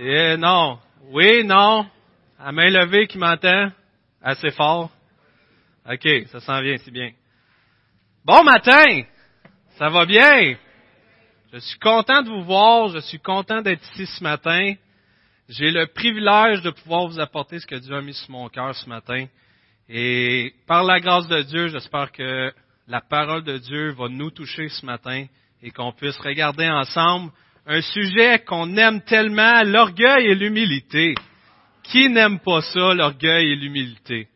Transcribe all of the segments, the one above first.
Eh non. Oui, non. À main levée qui m'entend. Assez fort. OK, ça s'en vient, c'est bien. Bon matin! Ça va bien? Je suis content de vous voir, je suis content d'être ici ce matin. J'ai le privilège de pouvoir vous apporter ce que Dieu a mis sur mon cœur ce matin. Et par la grâce de Dieu, j'espère que la parole de Dieu va nous toucher ce matin et qu'on puisse regarder ensemble un sujet qu'on aime tellement, l'orgueil et l'humilité. Qui n'aime pas ça, l'orgueil et l'humilité?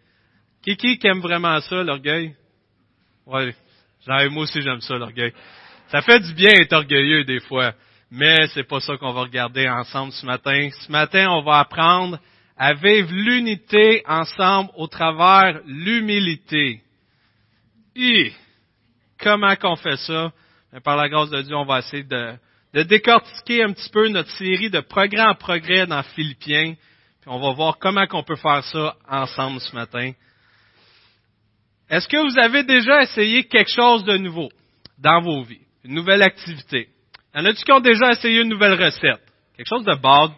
Qui, qui aime vraiment ça, l'orgueil? Oui, moi aussi j'aime ça, l'orgueil. Ça fait du bien être orgueilleux des fois, mais c'est pas ça qu'on va regarder ensemble ce matin. Ce matin, on va apprendre à vivre l'unité ensemble au travers l'humilité. Et comment qu'on fait ça? par la grâce de Dieu, on va essayer de, de décortiquer un petit peu notre série de progrès en progrès dans Philippiens. Puis on va voir comment qu'on peut faire ça ensemble ce matin. Est-ce que vous avez déjà essayé quelque chose de nouveau dans vos vies? Une nouvelle activité? Y en a-tu qui ont déjà essayé une nouvelle recette? Quelque chose de bad.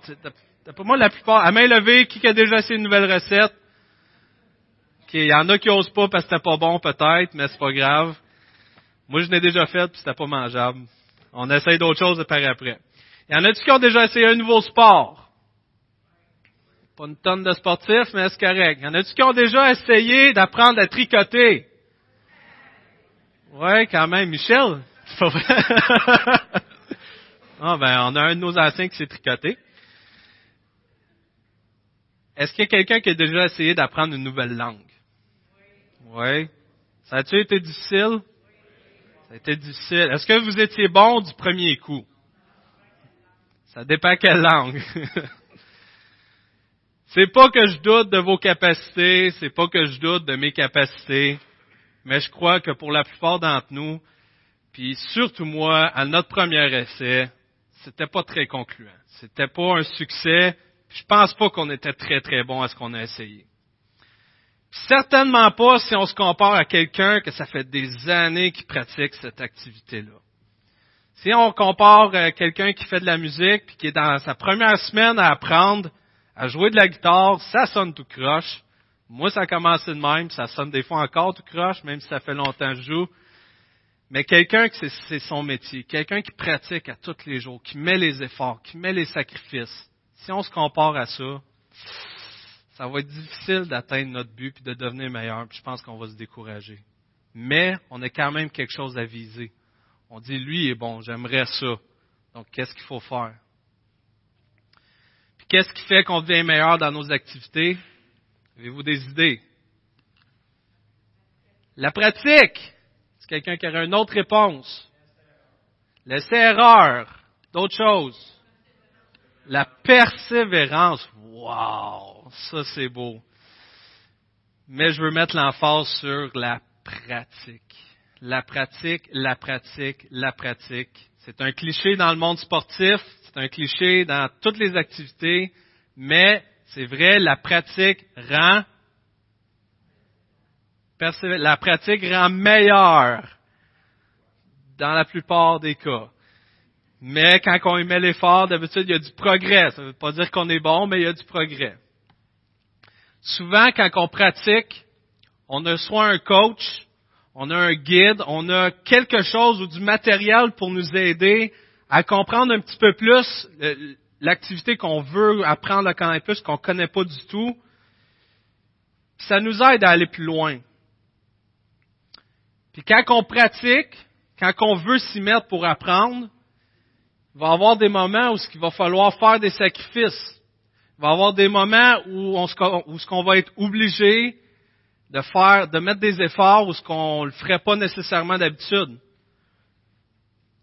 Pour moi, la plupart, à main levée, qui a déjà essayé une nouvelle recette? Il y en a qui osent pas parce que c'était pas bon peut-être, mais c'est pas grave. Moi, je l'ai déjà fait puis c'était pas mangeable. On essaye d'autres choses par après. Il y en a-tu qui ont déjà essayé un nouveau sport? Pas une tonne de sportifs, mais c'est correct. Il y en a-tu qui ont déjà essayé d'apprendre à tricoter? Ouais, quand même. Michel? ah, ben, on a un de nos anciens qui s'est tricoté. Est-ce qu'il y a quelqu'un qui a déjà essayé d'apprendre une nouvelle langue? Oui. Ça a-tu été difficile? Été difficile. Est-ce que vous étiez bon du premier coup? Ça dépend quelle langue. c'est pas que je doute de vos capacités, c'est pas que je doute de mes capacités, mais je crois que pour la plupart d'entre nous, puis surtout moi, à notre premier essai, c'était pas très concluant. C'était pas un succès. Je pense pas qu'on était très très bon à ce qu'on a essayé. Certainement pas si on se compare à quelqu'un que ça fait des années qui pratique cette activité-là. Si on compare à quelqu'un qui fait de la musique puis qui est dans sa première semaine à apprendre à jouer de la guitare, ça sonne tout croche. Moi, ça a commencé de même, ça sonne des fois encore tout croche, même si ça fait longtemps que je joue. Mais quelqu'un qui c'est son métier, quelqu'un qui pratique à tous les jours, qui met les efforts, qui met les sacrifices, si on se compare à ça, ça va être difficile d'atteindre notre but puis de devenir meilleur, puis je pense qu'on va se décourager. Mais on a quand même quelque chose à viser. On dit, lui est bon, j'aimerais ça. Donc, qu'est-ce qu'il faut faire? Puis, qu'est-ce qui fait qu'on devient meilleur dans nos activités? Avez-vous des idées? La pratique. C'est quelqu'un qui aurait une autre réponse. Laisser erreur. D'autres choses. La persévérance. Wow! Ça, c'est beau. Mais je veux mettre l'emphase sur la pratique. La pratique, la pratique, la pratique. C'est un cliché dans le monde sportif, c'est un cliché dans toutes les activités, mais c'est vrai, la pratique rend la pratique rend meilleur dans la plupart des cas. Mais quand on y met l'effort, d'habitude, il y a du progrès. Ça ne veut pas dire qu'on est bon, mais il y a du progrès. Souvent, quand on pratique, on a soit un coach, on a un guide, on a quelque chose ou du matériel pour nous aider à comprendre un petit peu plus l'activité qu'on veut apprendre à connaître plus, qu'on ne connaît pas du tout. Ça nous aide à aller plus loin. Puis quand on pratique, quand on veut s'y mettre pour apprendre, il va y avoir des moments où il va falloir faire des sacrifices. Il va y avoir des moments où on, où ce qu'on va être obligé de faire, de mettre des efforts où ce qu'on le ferait pas nécessairement d'habitude.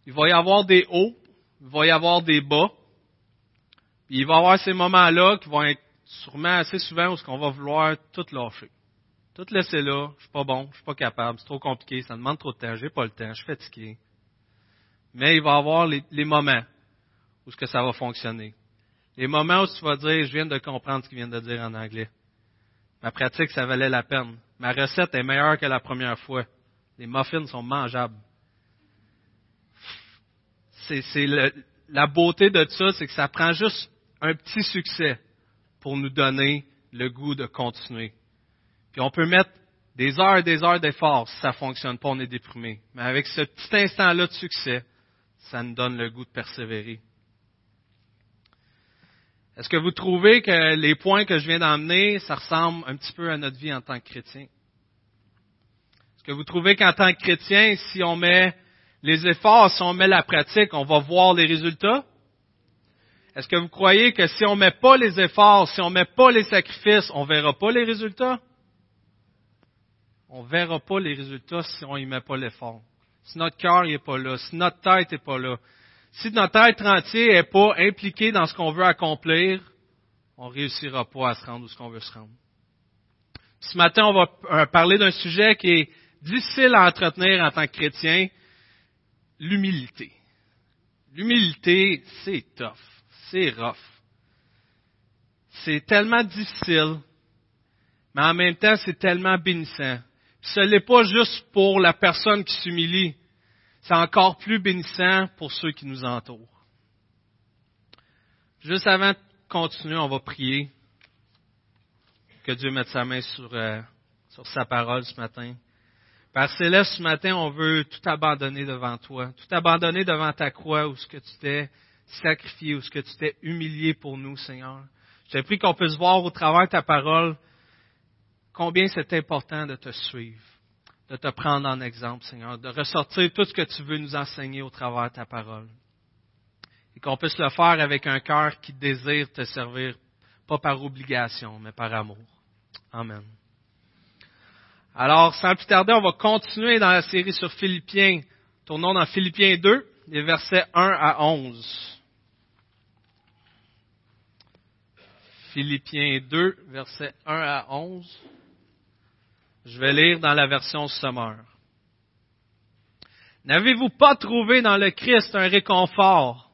Il va y avoir des hauts, il va y avoir des bas. Puis il va y avoir ces moments-là qui vont être sûrement assez souvent où ce qu'on va vouloir tout lâcher. Tout laisser là, je suis pas bon, je suis pas capable, c'est trop compliqué, ça demande trop de temps, j'ai pas le temps, je suis fatigué. Mais il va y avoir les, moments où ce que ça va fonctionner. Les moments où tu vas dire, je viens de comprendre ce qu'il vient de dire en anglais. Ma pratique, ça valait la peine. Ma recette est meilleure que la première fois. Les muffins sont mangeables. C'est, la beauté de ça, c'est que ça prend juste un petit succès pour nous donner le goût de continuer. Puis on peut mettre des heures et des heures d'effort si ça ne fonctionne pas, on est déprimé. Mais avec ce petit instant-là de succès, ça nous donne le goût de persévérer. Est-ce que vous trouvez que les points que je viens d'emmener, ça ressemble un petit peu à notre vie en tant que chrétien? Est-ce que vous trouvez qu'en tant que chrétien, si on met les efforts, si on met la pratique, on va voir les résultats? Est-ce que vous croyez que si on met pas les efforts, si on met pas les sacrifices, on verra pas les résultats? On verra pas les résultats si on y met pas l'effort. Si notre cœur n'est pas là, si notre tête n'est pas là, si notre être entier n'est pas impliqué dans ce qu'on veut accomplir, on ne réussira pas à se rendre où ce qu'on veut se rendre. Ce matin, on va euh, parler d'un sujet qui est difficile à entretenir en tant que chrétien, l'humilité. L'humilité, c'est tough, c'est rough. C'est tellement difficile, mais en même temps, c'est tellement bénissant. Ce n'est pas juste pour la personne qui s'humilie, c'est encore plus bénissant pour ceux qui nous entourent. Juste avant de continuer, on va prier que Dieu mette sa main sur, euh, sur sa parole ce matin. Père Céleste, ce matin, on veut tout abandonner devant toi, tout abandonner devant ta croix où ce que tu t'es sacrifié, où ce que tu t'es humilié pour nous, Seigneur. J'ai pris qu'on puisse voir au travers de ta parole combien c'est important de te suivre de te prendre en exemple, Seigneur, de ressortir tout ce que tu veux nous enseigner au travers de ta parole. Et qu'on puisse le faire avec un cœur qui désire te servir, pas par obligation, mais par amour. Amen. Alors, sans plus tarder, on va continuer dans la série sur Philippiens. Tournons dans Philippiens 2, les versets 1 à 11. Philippiens 2, versets 1 à 11. Je vais lire dans la version Sommeur. N'avez-vous pas trouvé dans le Christ un réconfort,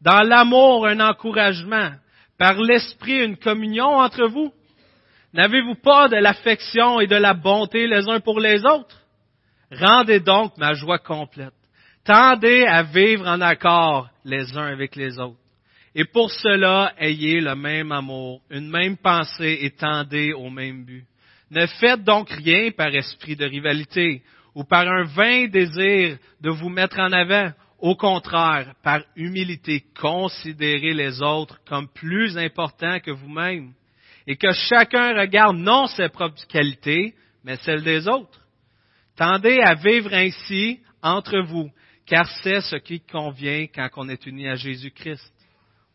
dans l'amour un encouragement, par l'Esprit une communion entre vous? N'avez-vous pas de l'affection et de la bonté les uns pour les autres? Rendez donc ma joie complète. Tendez à vivre en accord les uns avec les autres. Et pour cela, ayez le même amour, une même pensée et tendez au même but. Ne faites donc rien par esprit de rivalité ou par un vain désir de vous mettre en avant. Au contraire, par humilité, considérez les autres comme plus importants que vous-même et que chacun regarde non ses propres qualités, mais celles des autres. Tendez à vivre ainsi entre vous, car c'est ce qui convient quand on est uni à Jésus-Christ.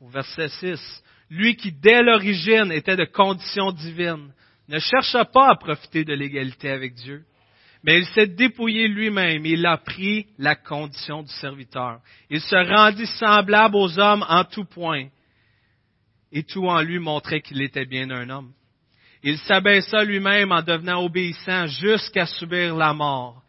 Au verset 6, lui qui dès l'origine était de condition divine, ne chercha pas à profiter de l'égalité avec Dieu, mais il s'est dépouillé lui-même il a pris la condition du serviteur. Il se rendit semblable aux hommes en tout point, et tout en lui montrait qu'il était bien un homme. Il s'abaissa lui-même en devenant obéissant jusqu'à subir la mort.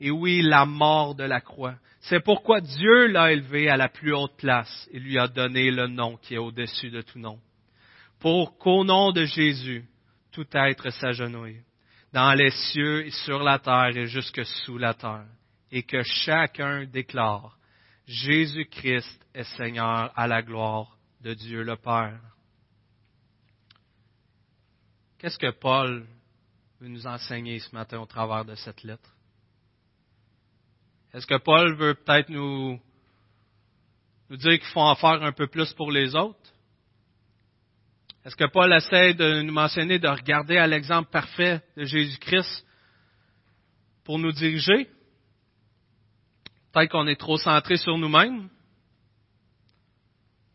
Et oui, la mort de la croix. C'est pourquoi Dieu l'a élevé à la plus haute place et lui a donné le nom qui est au-dessus de tout nom. Pour qu'au nom de Jésus, tout être s'agenouille, dans les cieux et sur la terre et jusque sous la terre, et que chacun déclare, Jésus-Christ est Seigneur à la gloire de Dieu le Père. Qu'est-ce que Paul veut nous enseigner ce matin au travers de cette lettre? Est-ce que Paul veut peut-être nous, nous dire qu'il faut en faire un peu plus pour les autres? Est-ce que Paul essaie de nous mentionner de regarder à l'exemple parfait de Jésus-Christ pour nous diriger? Peut-être qu'on est trop centré sur nous-mêmes.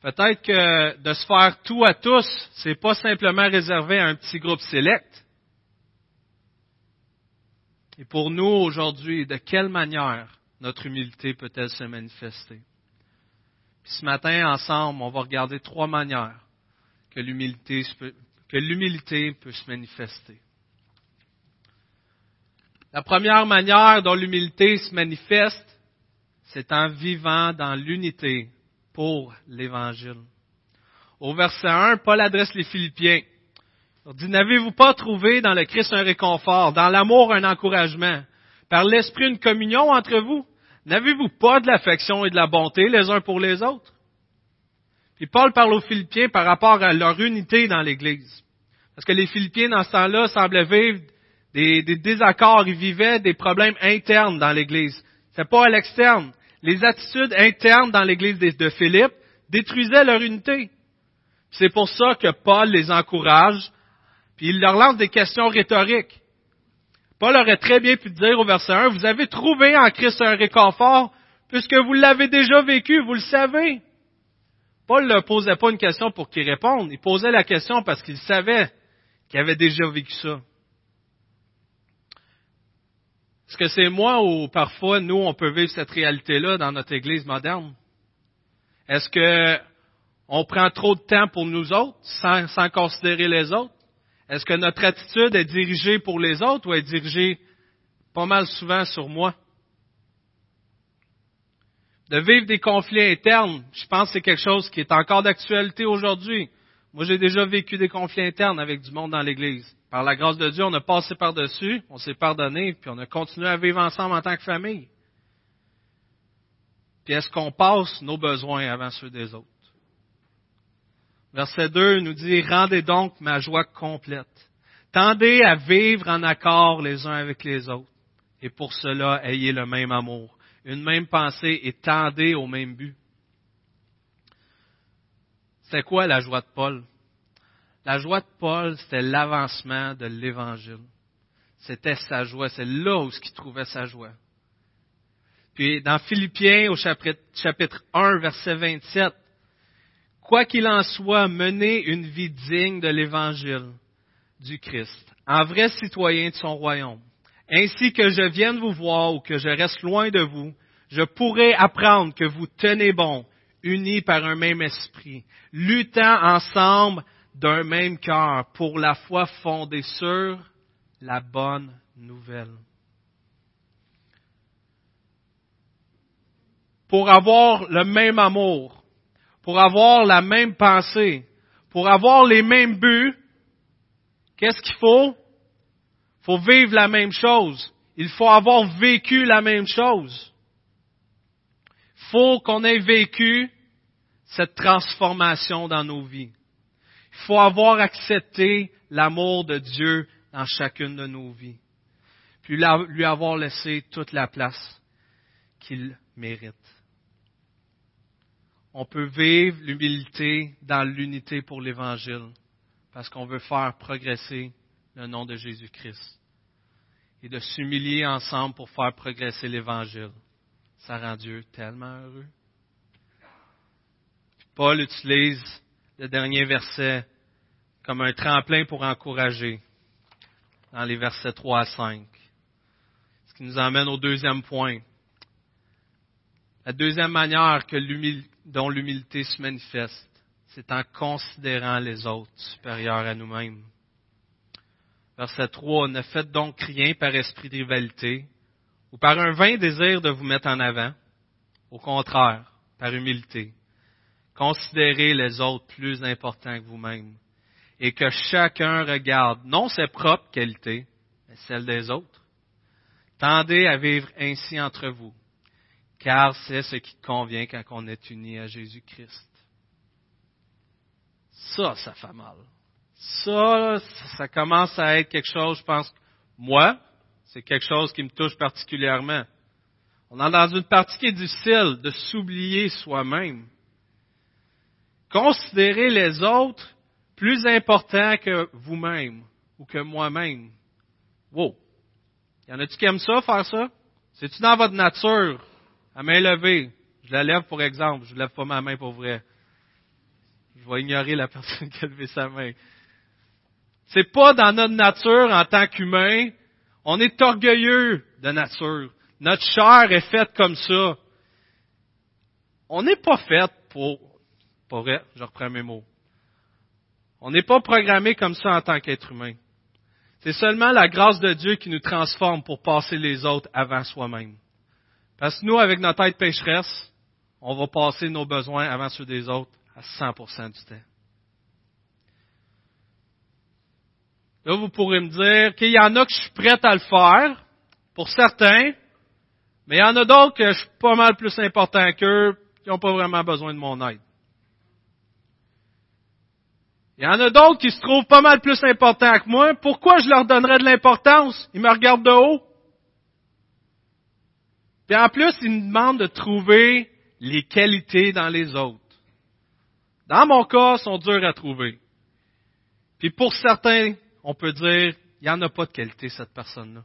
Peut-être que de se faire tout à tous, c'est pas simplement réservé à un petit groupe sélect. Et pour nous aujourd'hui, de quelle manière notre humilité peut-elle se manifester? Puis ce matin, ensemble, on va regarder trois manières que l'humilité, peut se manifester. La première manière dont l'humilité se manifeste, c'est en vivant dans l'unité pour l'Évangile. Au verset 1, Paul adresse les Philippiens. Il dit, n'avez-vous pas trouvé dans le Christ un réconfort, dans l'amour un encouragement, par l'Esprit une communion entre vous? N'avez-vous pas de l'affection et de la bonté les uns pour les autres? Puis Paul parle aux Philippiens par rapport à leur unité dans l'Église. Parce que les Philippiens, dans ce temps-là, semblaient vivre des, désaccords, ils vivaient des problèmes internes dans l'Église. C'est pas à l'externe. Les attitudes internes dans l'Église de Philippe détruisaient leur unité. C'est pour ça que Paul les encourage, puis il leur lance des questions rhétoriques. Paul aurait très bien pu dire au verset 1, vous avez trouvé en Christ un réconfort, puisque vous l'avez déjà vécu, vous le savez. Paul ne posait pas une question pour qu'il réponde, il posait la question parce qu'il savait qu'il avait déjà vécu ça. Est-ce que c'est moi ou parfois nous, on peut vivre cette réalité-là dans notre Église moderne? Est-ce que on prend trop de temps pour nous autres sans, sans considérer les autres? Est-ce que notre attitude est dirigée pour les autres ou est dirigée pas mal souvent sur moi? De vivre des conflits internes, je pense que c'est quelque chose qui est encore d'actualité aujourd'hui. Moi, j'ai déjà vécu des conflits internes avec du monde dans l'Église. Par la grâce de Dieu, on a passé par-dessus, on s'est pardonné, puis on a continué à vivre ensemble en tant que famille. Puis est-ce qu'on passe nos besoins avant ceux des autres? Verset 2 nous dit, Rendez donc ma joie complète. Tendez à vivre en accord les uns avec les autres. Et pour cela, ayez le même amour, une même pensée et tendez au même but. C'est quoi la joie de Paul? La joie de Paul, c'était l'avancement de l'Évangile. C'était sa joie. C'est là où il trouvait sa joie. Puis dans Philippiens, au chapitre, chapitre 1, verset 27, Quoi qu'il en soit, menez une vie digne de l'Évangile du Christ, en vrai citoyen de son royaume. Ainsi que je vienne vous voir ou que je reste loin de vous, je pourrai apprendre que vous tenez bon, unis par un même esprit, luttant ensemble d'un même cœur pour la foi fondée sur la bonne nouvelle. Pour avoir le même amour, pour avoir la même pensée, pour avoir les mêmes buts, qu'est-ce qu'il faut? Faut vivre la même chose. Il faut avoir vécu la même chose. Faut qu'on ait vécu cette transformation dans nos vies. Il faut avoir accepté l'amour de Dieu dans chacune de nos vies. Puis lui avoir laissé toute la place qu'il mérite on peut vivre l'humilité dans l'unité pour l'Évangile, parce qu'on veut faire progresser le nom de Jésus-Christ. Et de s'humilier ensemble pour faire progresser l'Évangile. Ça rend Dieu tellement heureux. Paul utilise le dernier verset comme un tremplin pour encourager dans les versets 3 à 5. Ce qui nous emmène au deuxième point. La deuxième manière dont l'humilité se manifeste, c'est en considérant les autres supérieurs à nous-mêmes. Verset 3, ne faites donc rien par esprit de rivalité ou par un vain désir de vous mettre en avant. Au contraire, par humilité, considérez les autres plus importants que vous-même et que chacun regarde non ses propres qualités, mais celles des autres. Tendez à vivre ainsi entre vous car c'est ce qui convient quand on est uni à Jésus-Christ. Ça, ça fait mal. Ça, ça commence à être quelque chose, je pense, moi, c'est quelque chose qui me touche particulièrement. On est dans une partie qui est difficile de s'oublier soi-même. Considérer les autres plus importants que vous-même ou que moi-même. Wow. Y en a-tu qui aiment ça, faire ça? C'est-tu dans votre nature? À main levée. Je la lève pour exemple. Je ne lève pas ma main pour vrai. Je vais ignorer la personne qui a levé sa main. C'est pas dans notre nature en tant qu'humain. On est orgueilleux de nature. Notre chair est faite comme ça. On n'est pas fait pour, pour vrai, je reprends mes mots. On n'est pas programmé comme ça en tant qu'être humain. C'est seulement la grâce de Dieu qui nous transforme pour passer les autres avant soi-même. Parce que nous, avec notre tête pécheresse, on va passer nos besoins avant ceux des autres à 100% du temps. Là, vous pourrez me dire qu'il y en a que je suis prêt à le faire, pour certains, mais il y en a d'autres que je suis pas mal plus important qu'eux, qui n'ont pas vraiment besoin de mon aide. Il y en a d'autres qui se trouvent pas mal plus importants que moi. Pourquoi je leur donnerais de l'importance? Ils me regardent de haut. Puis en plus, ils me demandent de trouver les qualités dans les autres. Dans mon cas, sont durs à trouver. Puis pour certains, on peut dire, il n'y en a pas de qualité, cette personne-là.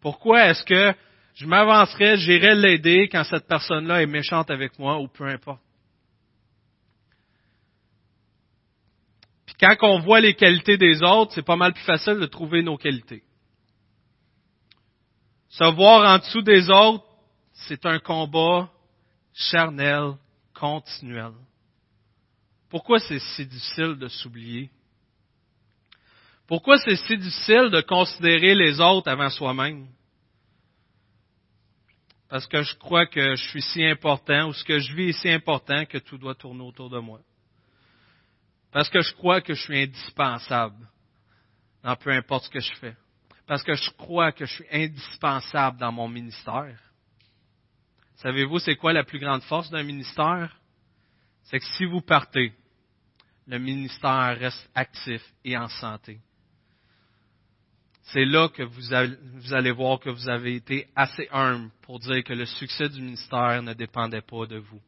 Pourquoi est-ce que je m'avancerais, j'irais l'aider quand cette personne-là est méchante avec moi ou peu importe? Puis quand on voit les qualités des autres, c'est pas mal plus facile de trouver nos qualités. Se voir en dessous des autres, c'est un combat charnel, continuel. Pourquoi c'est si difficile de s'oublier? Pourquoi c'est si difficile de considérer les autres avant soi-même? Parce que je crois que je suis si important ou ce que je vis est si important que tout doit tourner autour de moi. Parce que je crois que je suis indispensable dans peu importe ce que je fais. Parce que je crois que je suis indispensable dans mon ministère. Savez-vous, c'est quoi la plus grande force d'un ministère? C'est que si vous partez, le ministère reste actif et en santé. C'est là que vous allez voir que vous avez été assez humble pour dire que le succès du ministère ne dépendait pas de vous.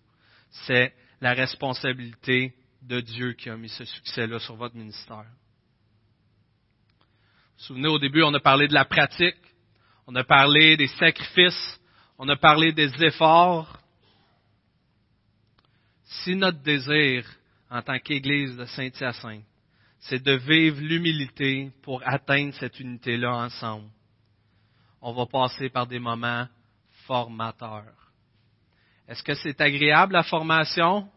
C'est la responsabilité de Dieu qui a mis ce succès-là sur votre ministère. Vous vous souvenez, au début, on a parlé de la pratique, on a parlé des sacrifices, on a parlé des efforts. Si notre désir en tant qu'Église de Saint-Hyacinthe, c'est de vivre l'humilité pour atteindre cette unité-là ensemble. On va passer par des moments formateurs. Est-ce que c'est agréable la formation?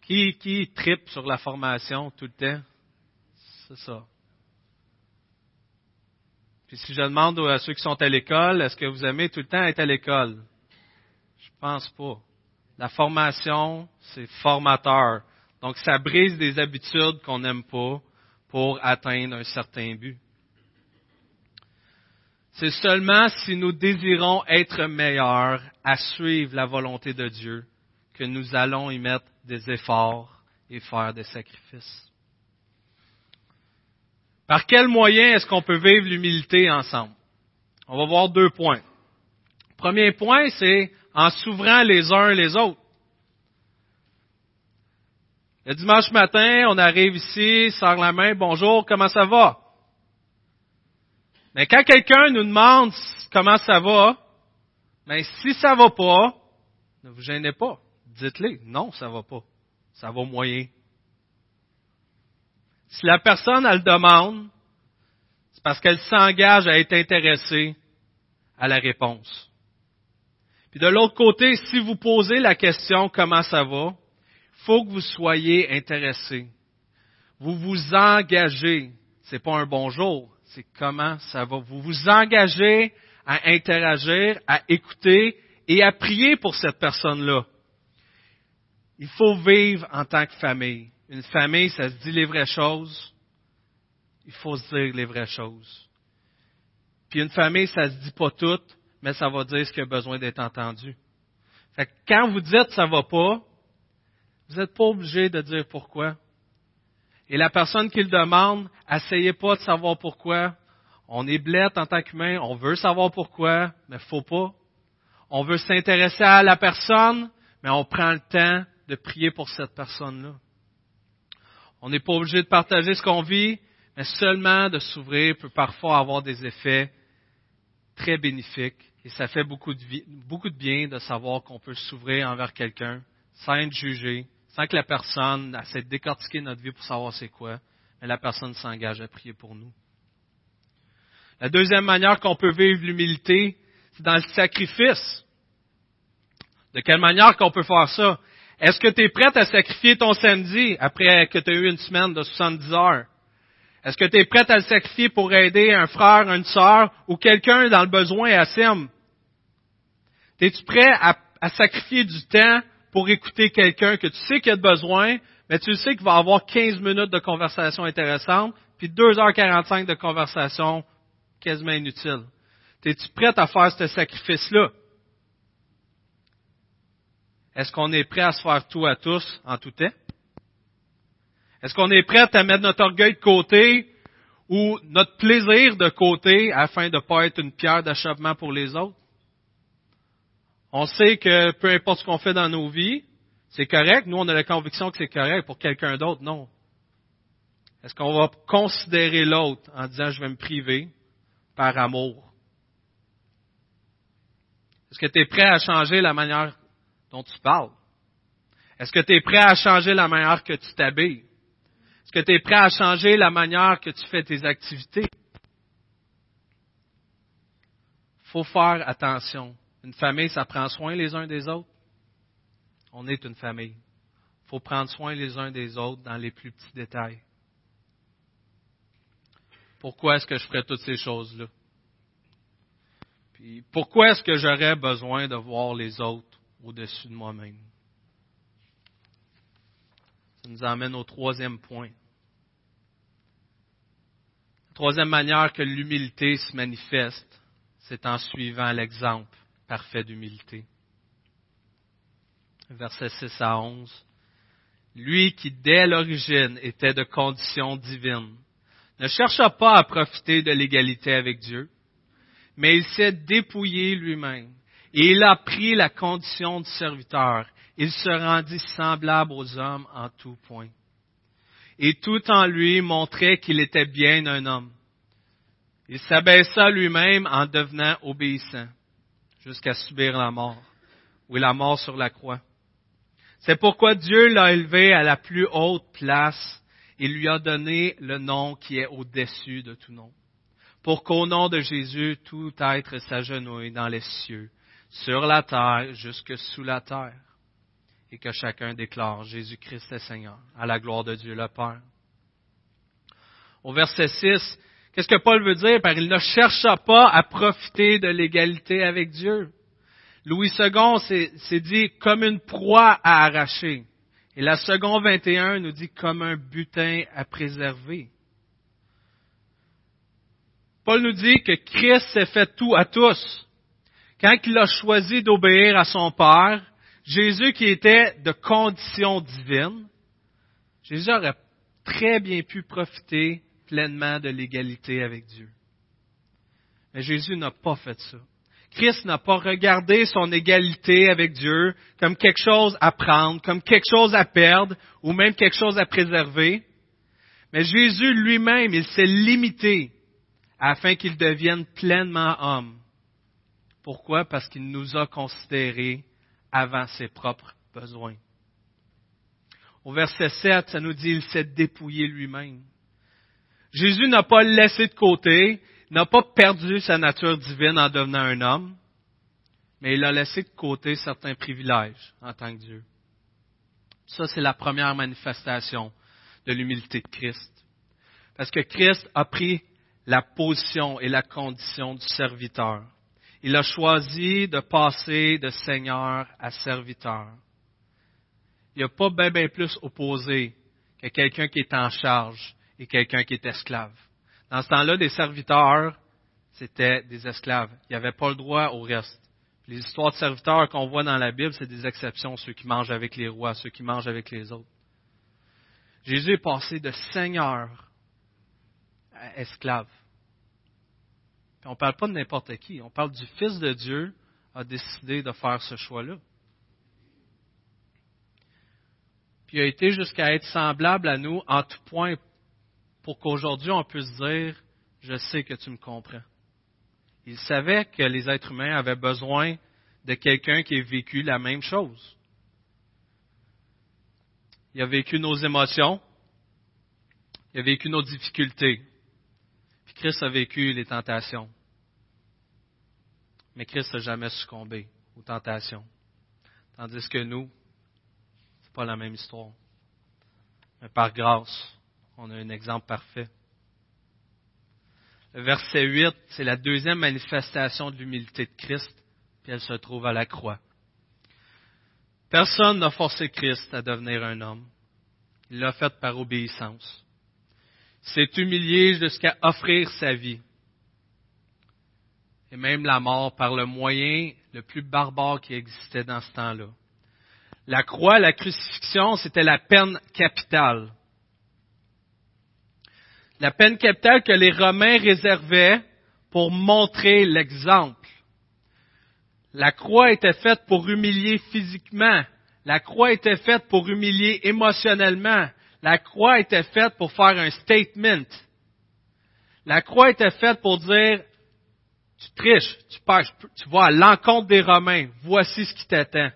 Qui, qui tripe sur la formation tout le temps? C'est ça. Puis si je demande à ceux qui sont à l'école, est-ce que vous aimez tout le temps être à l'école? Je pense pas. La formation, c'est formateur. Donc, ça brise des habitudes qu'on n'aime pas pour atteindre un certain but. C'est seulement si nous désirons être meilleurs à suivre la volonté de Dieu que nous allons y mettre des efforts et faire des sacrifices. Par quel moyen est-ce qu'on peut vivre l'humilité ensemble? On va voir deux points. Premier point, c'est en s'ouvrant les uns les autres. Le dimanche matin, on arrive ici, sort la main, bonjour, comment ça va? Mais quand quelqu'un nous demande comment ça va, mais si ça va pas, ne vous gênez pas. Dites-le, non, ça va pas. Ça va moyen. Si la personne, elle demande, c'est parce qu'elle s'engage à être intéressée à la réponse. Puis de l'autre côté, si vous posez la question comment ça va, faut que vous soyez intéressé. Vous vous engagez. C'est pas un bonjour, c'est comment ça va. Vous vous engagez à interagir, à écouter et à prier pour cette personne-là. Il faut vivre en tant que famille. Une famille, ça se dit les vraies choses. Il faut se dire les vraies choses. Puis une famille, ça se dit pas tout, mais ça va dire ce qui a besoin d'être entendu. Fait que quand vous dites ça va pas, vous n'êtes pas obligé de dire pourquoi. Et la personne qui le demande, essayez pas de savoir pourquoi. On est blette en tant qu'humain, on veut savoir pourquoi, mais faut pas. On veut s'intéresser à la personne, mais on prend le temps de prier pour cette personne-là. On n'est pas obligé de partager ce qu'on vit, mais seulement de s'ouvrir peut parfois avoir des effets très bénéfiques. Et ça fait beaucoup de, beaucoup de bien de savoir qu'on peut s'ouvrir envers quelqu'un sans être jugé, sans que la personne essaie de décortiquer notre vie pour savoir c'est quoi, mais la personne s'engage à prier pour nous. La deuxième manière qu'on peut vivre l'humilité, c'est dans le sacrifice. De quelle manière qu'on peut faire ça? Est-ce que tu es prête à sacrifier ton samedi après que tu as eu une semaine de 70 heures? Est-ce que tu es prête à le sacrifier pour aider un frère, une sœur ou quelqu'un dans le besoin à Sim? Es-tu prêt à, à sacrifier du temps pour écouter quelqu'un que tu sais qu'il a besoin, mais tu sais qu'il va avoir 15 minutes de conversation intéressante, puis 2h45 de conversation quasiment inutile. Es-tu prête à faire ce sacrifice-là? Est-ce qu'on est prêt à se faire tout à tous en tout temps? Est-ce qu'on est prêt à mettre notre orgueil de côté ou notre plaisir de côté afin de ne pas être une pierre d'achoppement pour les autres? On sait que peu importe ce qu'on fait dans nos vies, c'est correct. Nous, on a la conviction que c'est correct. Pour quelqu'un d'autre, non. Est-ce qu'on va considérer l'autre en disant je vais me priver par amour? Est-ce que tu es prêt à changer la manière dont tu parles? Est-ce que tu es prêt à changer la manière que tu t'habilles? Est-ce que tu es prêt à changer la manière que tu fais tes activités? Faut faire attention. Une famille, ça prend soin les uns des autres. On est une famille. Il faut prendre soin les uns des autres dans les plus petits détails. Pourquoi est-ce que je ferais toutes ces choses-là? Puis pourquoi est-ce que j'aurais besoin de voir les autres au-dessus de moi-même? Ça nous amène au troisième point. La troisième manière que l'humilité se manifeste, c'est en suivant l'exemple parfait d'humilité. Verset 6 à 11. Lui qui dès l'origine était de condition divine, ne chercha pas à profiter de l'égalité avec Dieu, mais il s'est dépouillé lui-même et il a pris la condition de serviteur. Il se rendit semblable aux hommes en tout point. Et tout en lui montrait qu'il était bien un homme. Il s'abaissa lui-même en devenant obéissant jusqu'à subir la mort, ou la mort sur la croix. C'est pourquoi Dieu l'a élevé à la plus haute place et lui a donné le nom qui est au-dessus de tout nom. Pour qu'au nom de Jésus, tout être s'agenouille dans les cieux, sur la terre, jusque sous la terre, et que chacun déclare Jésus-Christ est Seigneur, à la gloire de Dieu le Père. Au verset 6, qu'est-ce que Paul veut dire? Par il ne chercha pas à profiter de l'égalité avec Dieu? Louis II s'est dit comme une proie à arracher. Et la seconde 21 nous dit comme un butin à préserver. Paul nous dit que Christ s'est fait tout à tous. Quand il a choisi d'obéir à son Père, Jésus qui était de condition divine, Jésus aurait très bien pu profiter pleinement de l'égalité avec Dieu. Mais Jésus n'a pas fait ça. Christ n'a pas regardé son égalité avec Dieu comme quelque chose à prendre, comme quelque chose à perdre ou même quelque chose à préserver. Mais Jésus lui-même, il s'est limité afin qu'il devienne pleinement homme. Pourquoi? Parce qu'il nous a considérés avant ses propres besoins. Au verset 7, ça nous dit, il s'est dépouillé lui-même. Jésus n'a pas laissé de côté, n'a pas perdu sa nature divine en devenant un homme, mais il a laissé de côté certains privilèges en tant que Dieu. Ça, c'est la première manifestation de l'humilité de Christ. Parce que Christ a pris la position et la condition du serviteur. Il a choisi de passer de Seigneur à serviteur. Il n'y a pas bien, bien plus opposé que quelqu'un qui est en charge et quelqu'un qui est esclave. Dans ce temps-là, des serviteurs, c'était des esclaves. Il n'y avait pas le droit au reste. Les histoires de serviteurs qu'on voit dans la Bible, c'est des exceptions, ceux qui mangent avec les rois, ceux qui mangent avec les autres. Jésus est passé de Seigneur à esclave. on ne parle pas de n'importe qui, on parle du Fils de Dieu a décidé de faire ce choix-là. Puis il a été jusqu'à être semblable à nous en tout point pour qu'aujourd'hui on puisse dire, je sais que tu me comprends. Il savait que les êtres humains avaient besoin de quelqu'un qui ait vécu la même chose. Il a vécu nos émotions, il a vécu nos difficultés, puis Christ a vécu les tentations. Mais Christ n'a jamais succombé aux tentations. Tandis que nous, c'est pas la même histoire. Mais par grâce, on a un exemple parfait. Le verset 8, c'est la deuxième manifestation de l'humilité de Christ, puis elle se trouve à la croix. Personne n'a forcé Christ à devenir un homme. Il l'a fait par obéissance. Il s'est humilié jusqu'à offrir sa vie. Et même la mort par le moyen le plus barbare qui existait dans ce temps-là. La croix, la crucifixion, c'était la peine capitale. La peine capitale que les Romains réservaient pour montrer l'exemple. La croix était faite pour humilier physiquement. La croix était faite pour humilier émotionnellement. La croix était faite pour faire un statement. La croix était faite pour dire, tu triches, tu pêches, tu vas à l'encontre des Romains. Voici ce qui t'attend.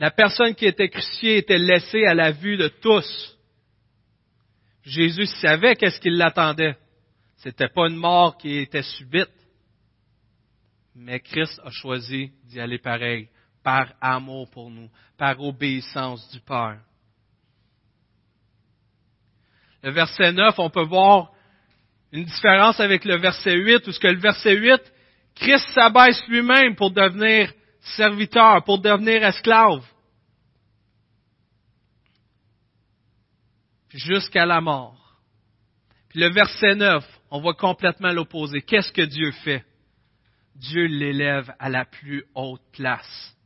La personne qui était crucifiée était laissée à la vue de tous. Jésus savait qu'est-ce qui l'attendait. C'était pas une mort qui était subite. Mais Christ a choisi d'y aller pareil, par amour pour nous, par obéissance du Père. Le verset 9, on peut voir une différence avec le verset 8, où ce que le verset 8, Christ s'abaisse lui-même pour devenir serviteur, pour devenir esclave. Jusqu'à la mort. Puis le verset 9, on voit complètement l'opposé. Qu'est-ce que Dieu fait? Dieu l'élève à la plus haute place.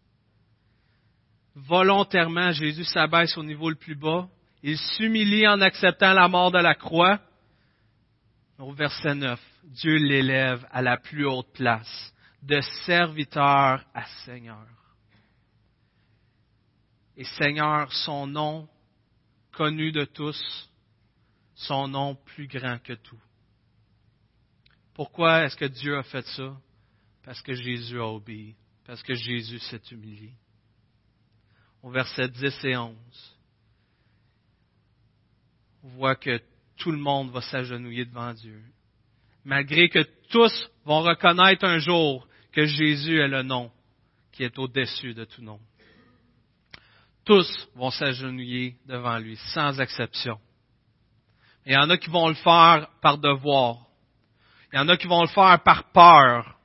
Volontairement, Jésus s'abaisse au niveau le plus bas. Il s'humilie en acceptant la mort de la croix. Au verset 9, Dieu l'élève à la plus haute place, de serviteur à Seigneur. Et Seigneur, son nom connu de tous, son nom plus grand que tout. Pourquoi est-ce que Dieu a fait ça? Parce que Jésus a obéi, parce que Jésus s'est humilié. Au verset 10 et 11, on voit que tout le monde va s'agenouiller devant Dieu. Malgré que tous vont reconnaître un jour que Jésus est le nom qui est au-dessus de tout nom. Tous vont s'agenouiller devant lui, sans exception. Il y en a qui vont le faire par devoir. Il y en a qui vont le faire par peur.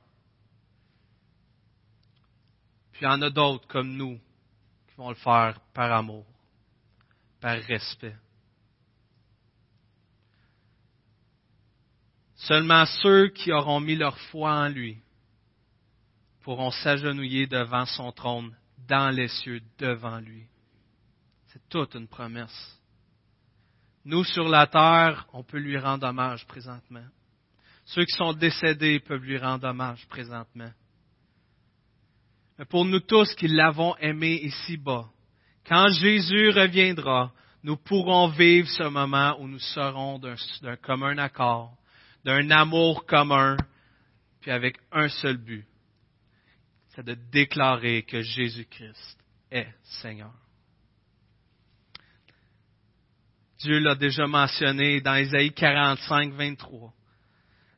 Puis il y en a d'autres comme nous qui vont le faire par amour, par respect. Seulement ceux qui auront mis leur foi en lui pourront s'agenouiller devant son trône dans les cieux devant lui. C'est toute une promesse. Nous, sur la terre, on peut lui rendre hommage présentement. Ceux qui sont décédés peuvent lui rendre hommage présentement. Mais pour nous tous qui l'avons aimé ici-bas, quand Jésus reviendra, nous pourrons vivre ce moment où nous serons d'un commun accord, d'un amour commun, puis avec un seul but, de déclarer que Jésus-Christ est Seigneur. Dieu l'a déjà mentionné dans Ésaïe 45, 23.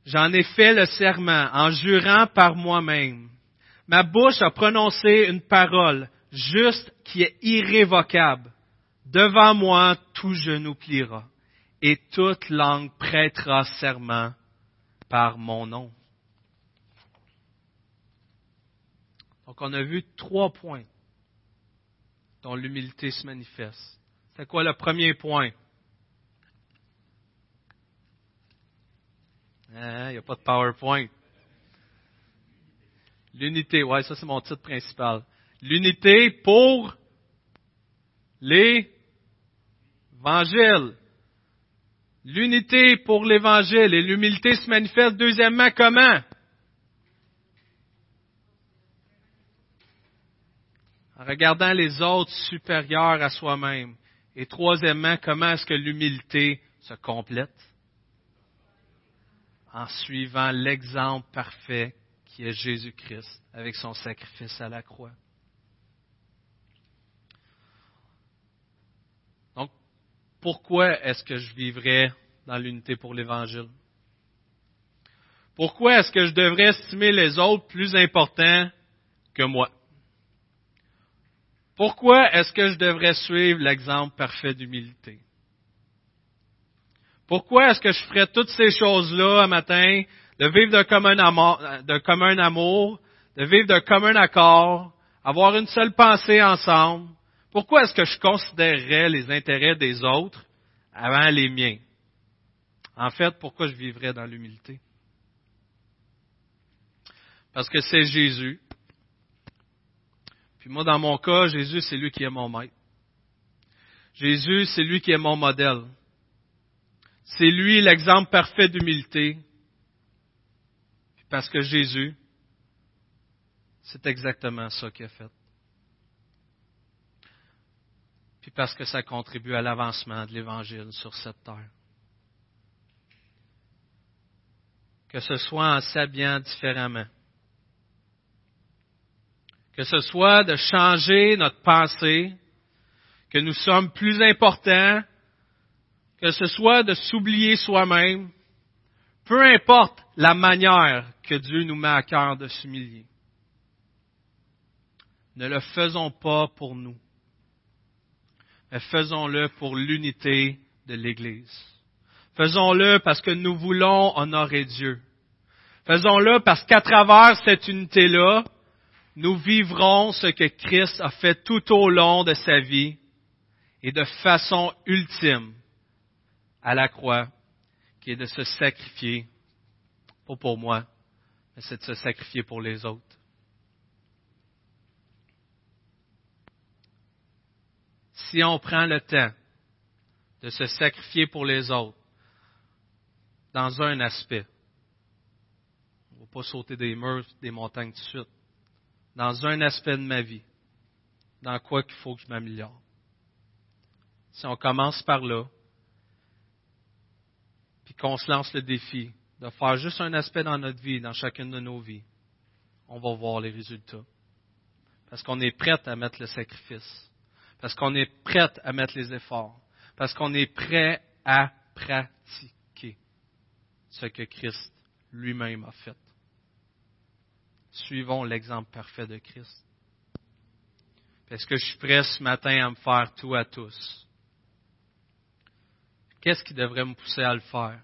J'en ai fait le serment en jurant par moi-même. Ma bouche a prononcé une parole juste qui est irrévocable. Devant moi, tout genou pliera et toute langue prêtera serment par mon nom. On a vu trois points dont l'humilité se manifeste. C'est quoi le premier point? Hein, il n'y a pas de PowerPoint. L'unité, ouais, ça c'est mon titre principal. L'unité pour l'évangile. L'unité pour l'évangile et l'humilité se manifeste deuxièmement comment? En regardant les autres supérieurs à soi-même. Et troisièmement, comment est-ce que l'humilité se complète? en suivant l'exemple parfait qui est Jésus-Christ avec son sacrifice à la croix. Donc, pourquoi est-ce que je vivrais dans l'unité pour l'Évangile? Pourquoi est-ce que je devrais estimer les autres plus importants que moi? Pourquoi est-ce que je devrais suivre l'exemple parfait d'humilité? Pourquoi est-ce que je ferais toutes ces choses-là un matin, de vivre d'un commun, amour, de vivre d'un commun accord, avoir une seule pensée ensemble? Pourquoi est-ce que je considérerais les intérêts des autres avant les miens? En fait, pourquoi je vivrais dans l'humilité? Parce que c'est Jésus. Puis moi, dans mon cas, Jésus, c'est lui qui est mon maître. Jésus, c'est lui qui est mon modèle. C'est lui l'exemple parfait d'humilité. Parce que Jésus, c'est exactement ça qu'il a fait. Puis parce que ça contribue à l'avancement de l'Évangile sur cette terre. Que ce soit en s'habillant différemment, que ce soit de changer notre pensée, que nous sommes plus importants, que ce soit de s'oublier soi-même, peu importe la manière que Dieu nous met à cœur de s'humilier. Ne le faisons pas pour nous, mais faisons-le pour l'unité de l'Église. Faisons-le parce que nous voulons honorer Dieu. Faisons-le parce qu'à travers cette unité-là, nous vivrons ce que Christ a fait tout au long de sa vie et de façon ultime à la croix, qui est de se sacrifier, pas pour moi, mais c'est de se sacrifier pour les autres. Si on prend le temps de se sacrifier pour les autres dans un aspect, on ne va pas sauter des murs, des montagnes de suite, dans un aspect de ma vie, dans quoi qu'il faut que je m'améliore. Si on commence par là, puis qu'on se lance le défi de faire juste un aspect dans notre vie, dans chacune de nos vies, on va voir les résultats. Parce qu'on est prêt à mettre le sacrifice. Parce qu'on est prêt à mettre les efforts. Parce qu'on est prêt à pratiquer ce que Christ lui-même a fait. Suivons l'exemple parfait de Christ. Est-ce que je suis prêt ce matin à me faire tout à tous? Qu'est-ce qui devrait me pousser à le faire?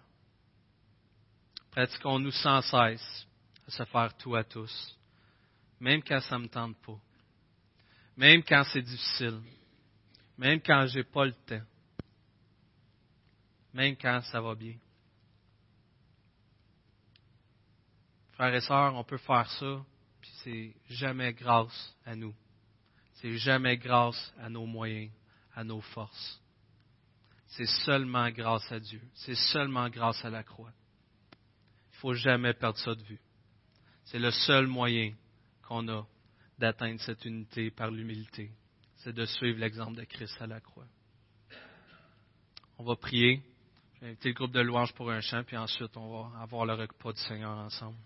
Pratiquons-nous sans cesse à se faire tout à tous, même quand ça ne me tente pas, même quand c'est difficile, même quand j'ai pas le temps, même quand ça va bien. Frères et sœurs, on peut faire ça, puis c'est jamais grâce à nous. C'est jamais grâce à nos moyens, à nos forces. C'est seulement grâce à Dieu. C'est seulement grâce à la croix. Il ne faut jamais perdre ça de vue. C'est le seul moyen qu'on a d'atteindre cette unité par l'humilité. C'est de suivre l'exemple de Christ à la croix. On va prier. Je vais inviter le groupe de louanges pour un chant, puis ensuite on va avoir le repas du Seigneur ensemble.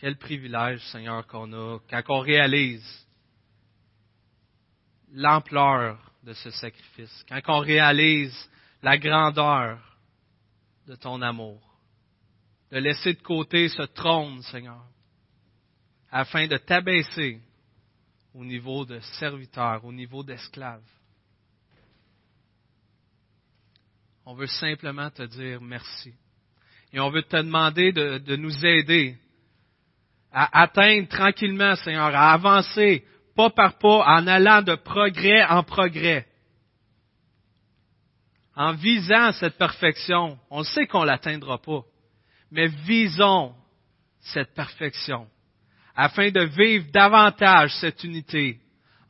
Quel privilège, Seigneur, qu'on a quand on réalise l'ampleur de ce sacrifice, quand on réalise la grandeur de ton amour, de laisser de côté ce trône, Seigneur, afin de t'abaisser au niveau de serviteur, au niveau d'esclave. On veut simplement te dire merci. Et on veut te demander de, de nous aider à atteindre tranquillement, Seigneur, à avancer pas par pas en allant de progrès en progrès. En visant cette perfection, on sait qu'on l'atteindra pas, mais visons cette perfection afin de vivre davantage cette unité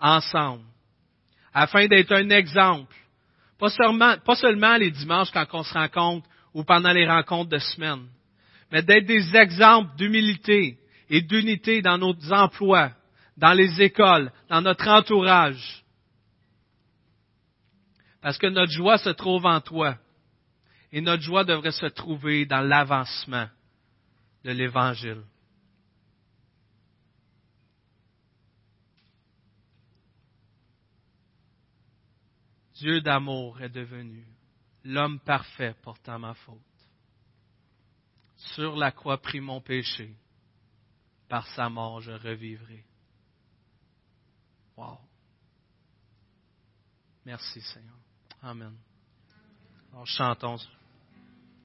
ensemble, afin d'être un exemple, pas seulement, pas seulement les dimanches quand on se rencontre ou pendant les rencontres de semaine, mais d'être des exemples d'humilité, et d'unité dans nos emplois, dans les écoles, dans notre entourage. Parce que notre joie se trouve en toi. Et notre joie devrait se trouver dans l'avancement de l'Évangile. Dieu d'amour est devenu l'homme parfait portant ma faute. Sur la croix prit mon péché par sa mort, je revivrai. Wow. Merci Seigneur. Amen. Alors chantons.